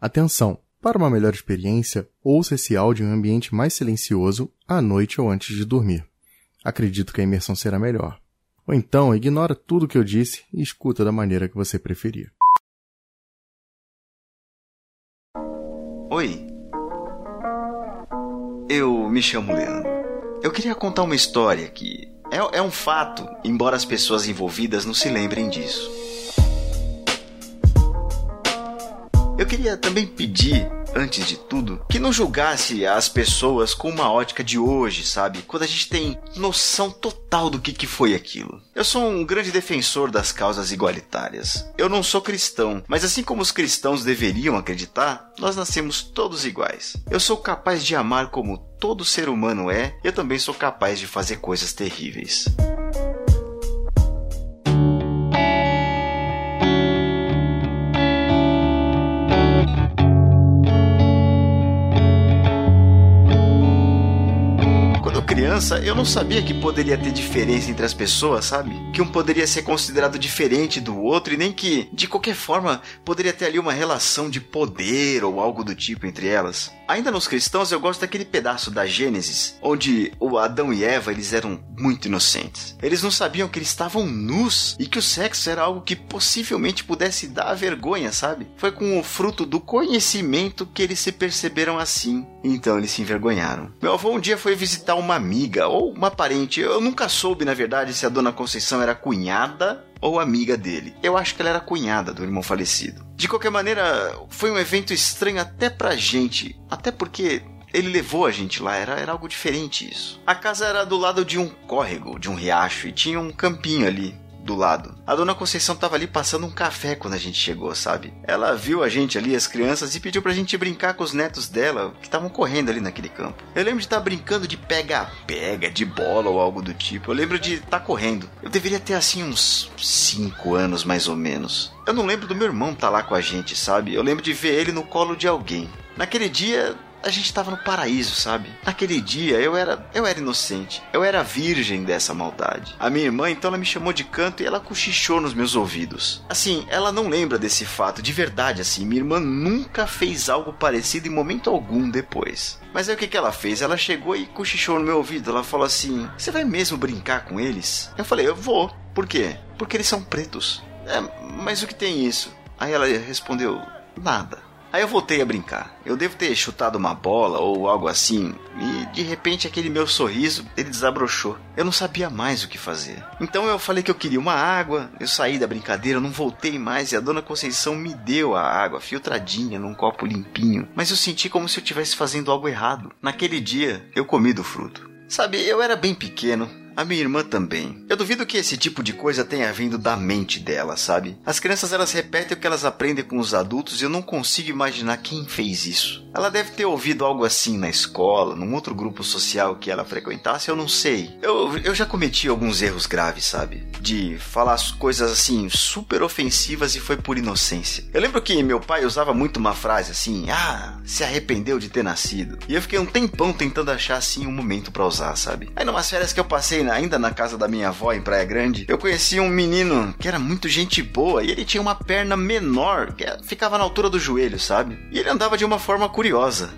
Atenção! Para uma melhor experiência, ouça esse áudio em um ambiente mais silencioso à noite ou antes de dormir. Acredito que a imersão será melhor. Ou então, ignora tudo o que eu disse e escuta da maneira que você preferir. Oi. Eu me chamo Leandro. Eu queria contar uma história que é, é um fato, embora as pessoas envolvidas não se lembrem disso. Queria também pedir antes de tudo, que não julgasse as pessoas com uma ótica de hoje, sabe? Quando a gente tem noção total do que, que foi aquilo. Eu sou um grande defensor das causas igualitárias. Eu não sou cristão, mas assim como os cristãos deveriam acreditar, nós nascemos todos iguais. Eu sou capaz de amar como todo ser humano é, eu também sou capaz de fazer coisas terríveis. Criança, eu não sabia que poderia ter diferença entre as pessoas, sabe? Que um poderia ser considerado diferente do outro e nem que, de qualquer forma, poderia ter ali uma relação de poder ou algo do tipo entre elas. Ainda nos cristãos, eu gosto daquele pedaço da Gênesis, onde o Adão e Eva eles eram muito inocentes. Eles não sabiam que eles estavam nus e que o sexo era algo que possivelmente pudesse dar vergonha, sabe? Foi com o fruto do conhecimento que eles se perceberam assim. Então eles se envergonharam. Meu avô um dia foi visitar uma amiga ou uma parente. Eu nunca soube, na verdade, se a dona Conceição era cunhada ou amiga dele. Eu acho que ela era cunhada do irmão falecido. De qualquer maneira, foi um evento estranho até pra gente. Até porque ele levou a gente lá, era, era algo diferente isso. A casa era do lado de um córrego, de um riacho, e tinha um campinho ali do lado. A dona Conceição tava ali passando um café quando a gente chegou, sabe? Ela viu a gente ali, as crianças, e pediu pra gente brincar com os netos dela, que estavam correndo ali naquele campo. Eu lembro de estar tá brincando de pega-pega, de bola ou algo do tipo. Eu lembro de estar tá correndo. Eu deveria ter assim uns 5 anos mais ou menos. Eu não lembro do meu irmão estar tá lá com a gente, sabe? Eu lembro de ver ele no colo de alguém. Naquele dia, a gente estava no paraíso, sabe? Naquele dia eu era, eu era inocente, eu era virgem dessa maldade. A minha irmã então ela me chamou de canto e ela cochichou nos meus ouvidos. Assim, ela não lembra desse fato de verdade assim. Minha irmã nunca fez algo parecido em momento algum depois. Mas aí o que, que ela fez? Ela chegou e cochichou no meu ouvido. Ela falou assim: Você vai mesmo brincar com eles? Eu falei: Eu vou. Por quê? Porque eles são pretos. É, mas o que tem isso? Aí ela respondeu: Nada. Aí eu voltei a brincar. Eu devo ter chutado uma bola ou algo assim, e de repente aquele meu sorriso ele desabrochou. Eu não sabia mais o que fazer. Então eu falei que eu queria uma água, eu saí da brincadeira, não voltei mais e a dona Conceição me deu a água filtradinha num copo limpinho, mas eu senti como se eu estivesse fazendo algo errado. Naquele dia eu comi do fruto. Sabe, eu era bem pequeno, a minha irmã também. Eu duvido que esse tipo de coisa tenha vindo da mente dela, sabe? As crianças elas repetem o que elas aprendem com os adultos e eu não consigo imaginar quem fez isso. Ela deve ter ouvido algo assim na escola, num outro grupo social que ela frequentasse, eu não sei. Eu, eu já cometi alguns erros graves, sabe? De falar coisas assim super ofensivas e foi por inocência. Eu lembro que meu pai usava muito uma frase assim: "Ah, se arrependeu de ter nascido". E eu fiquei um tempão tentando achar assim um momento para usar, sabe? Aí numas férias que eu passei ainda na casa da minha avó em Praia Grande, eu conheci um menino que era muito gente boa e ele tinha uma perna menor, que ficava na altura do joelho, sabe? E ele andava de uma forma curiosa.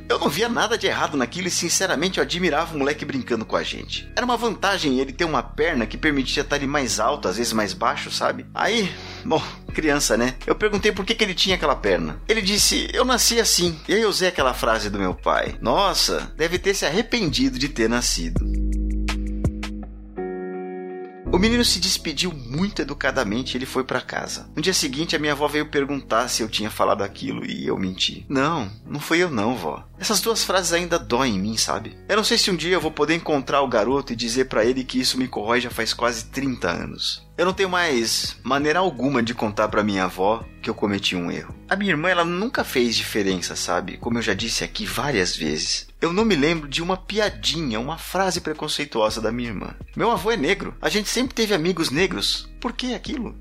Eu não via nada de errado naquilo e sinceramente eu admirava o moleque brincando com a gente. Era uma vantagem ele ter uma perna que permitia estar mais alto, às vezes mais baixo, sabe? Aí, bom, criança, né? Eu perguntei por que, que ele tinha aquela perna. Ele disse: Eu nasci assim. E aí eu usei aquela frase do meu pai: Nossa, deve ter se arrependido de ter nascido. O menino se despediu muito educadamente e ele foi para casa. No dia seguinte, a minha avó veio perguntar se eu tinha falado aquilo e eu menti. Não, não fui eu não, vó. Essas duas frases ainda doem em mim, sabe? Eu não sei se um dia eu vou poder encontrar o garoto e dizer para ele que isso me corrói já faz quase 30 anos. Eu não tenho mais maneira alguma de contar para minha avó que eu cometi um erro. A minha irmã, ela nunca fez diferença, sabe? Como eu já disse aqui várias vezes. Eu não me lembro de uma piadinha, uma frase preconceituosa da minha irmã. Meu avô é negro. A gente sempre teve amigos negros. Por que aquilo?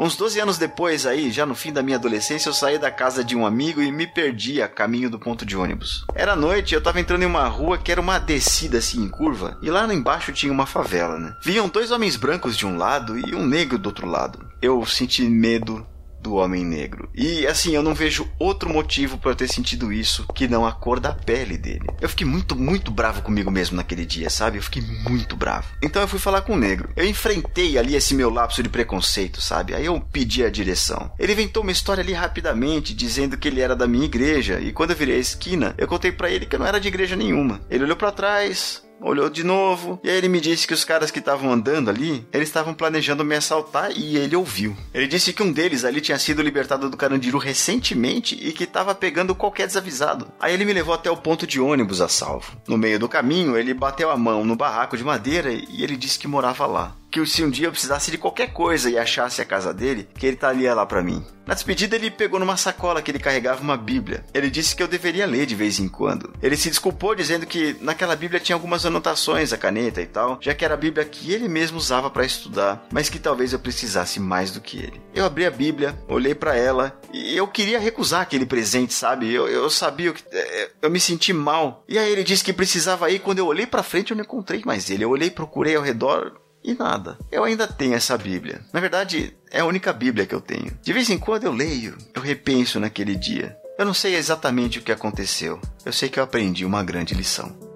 Uns 12 anos depois, aí, já no fim da minha adolescência, eu saí da casa de um amigo e me perdi a caminho do ponto de ônibus. Era noite, eu tava entrando em uma rua que era uma descida assim em curva, e lá embaixo tinha uma favela, né? Vinham dois homens brancos de um lado e um negro do outro lado. Eu senti medo, do Homem Negro. E assim, eu não vejo outro motivo para eu ter sentido isso que não a cor da pele dele. Eu fiquei muito, muito bravo comigo mesmo naquele dia, sabe? Eu fiquei muito bravo. Então eu fui falar com o negro. Eu enfrentei ali esse meu lapso de preconceito, sabe? Aí eu pedi a direção. Ele inventou uma história ali rapidamente, dizendo que ele era da minha igreja. E quando eu virei a esquina, eu contei para ele que eu não era de igreja nenhuma. Ele olhou para trás, olhou de novo, e aí ele me disse que os caras que estavam andando ali, eles estavam planejando me assaltar e ele ouviu. Ele disse que um deles ali tinha sido libertado do Carandiru recentemente e que estava pegando qualquer desavisado. Aí ele me levou até o ponto de ônibus a salvo. No meio do caminho, ele bateu a mão no barraco de madeira e ele disse que morava lá que se um dia eu precisasse de qualquer coisa e achasse a casa dele, que ele estaria lá para mim. Na despedida, ele pegou numa sacola que ele carregava uma Bíblia. Ele disse que eu deveria ler de vez em quando. Ele se desculpou dizendo que naquela Bíblia tinha algumas anotações, a caneta e tal, já que era a Bíblia que ele mesmo usava para estudar, mas que talvez eu precisasse mais do que ele. Eu abri a Bíblia, olhei para ela e eu queria recusar aquele presente, sabe? Eu, eu sabia que é, eu me senti mal. E aí ele disse que precisava ir. Quando eu olhei para frente, eu não encontrei mais ele. Eu olhei, procurei ao redor, e nada. Eu ainda tenho essa Bíblia. Na verdade, é a única Bíblia que eu tenho. De vez em quando eu leio, eu repenso naquele dia. Eu não sei exatamente o que aconteceu. Eu sei que eu aprendi uma grande lição.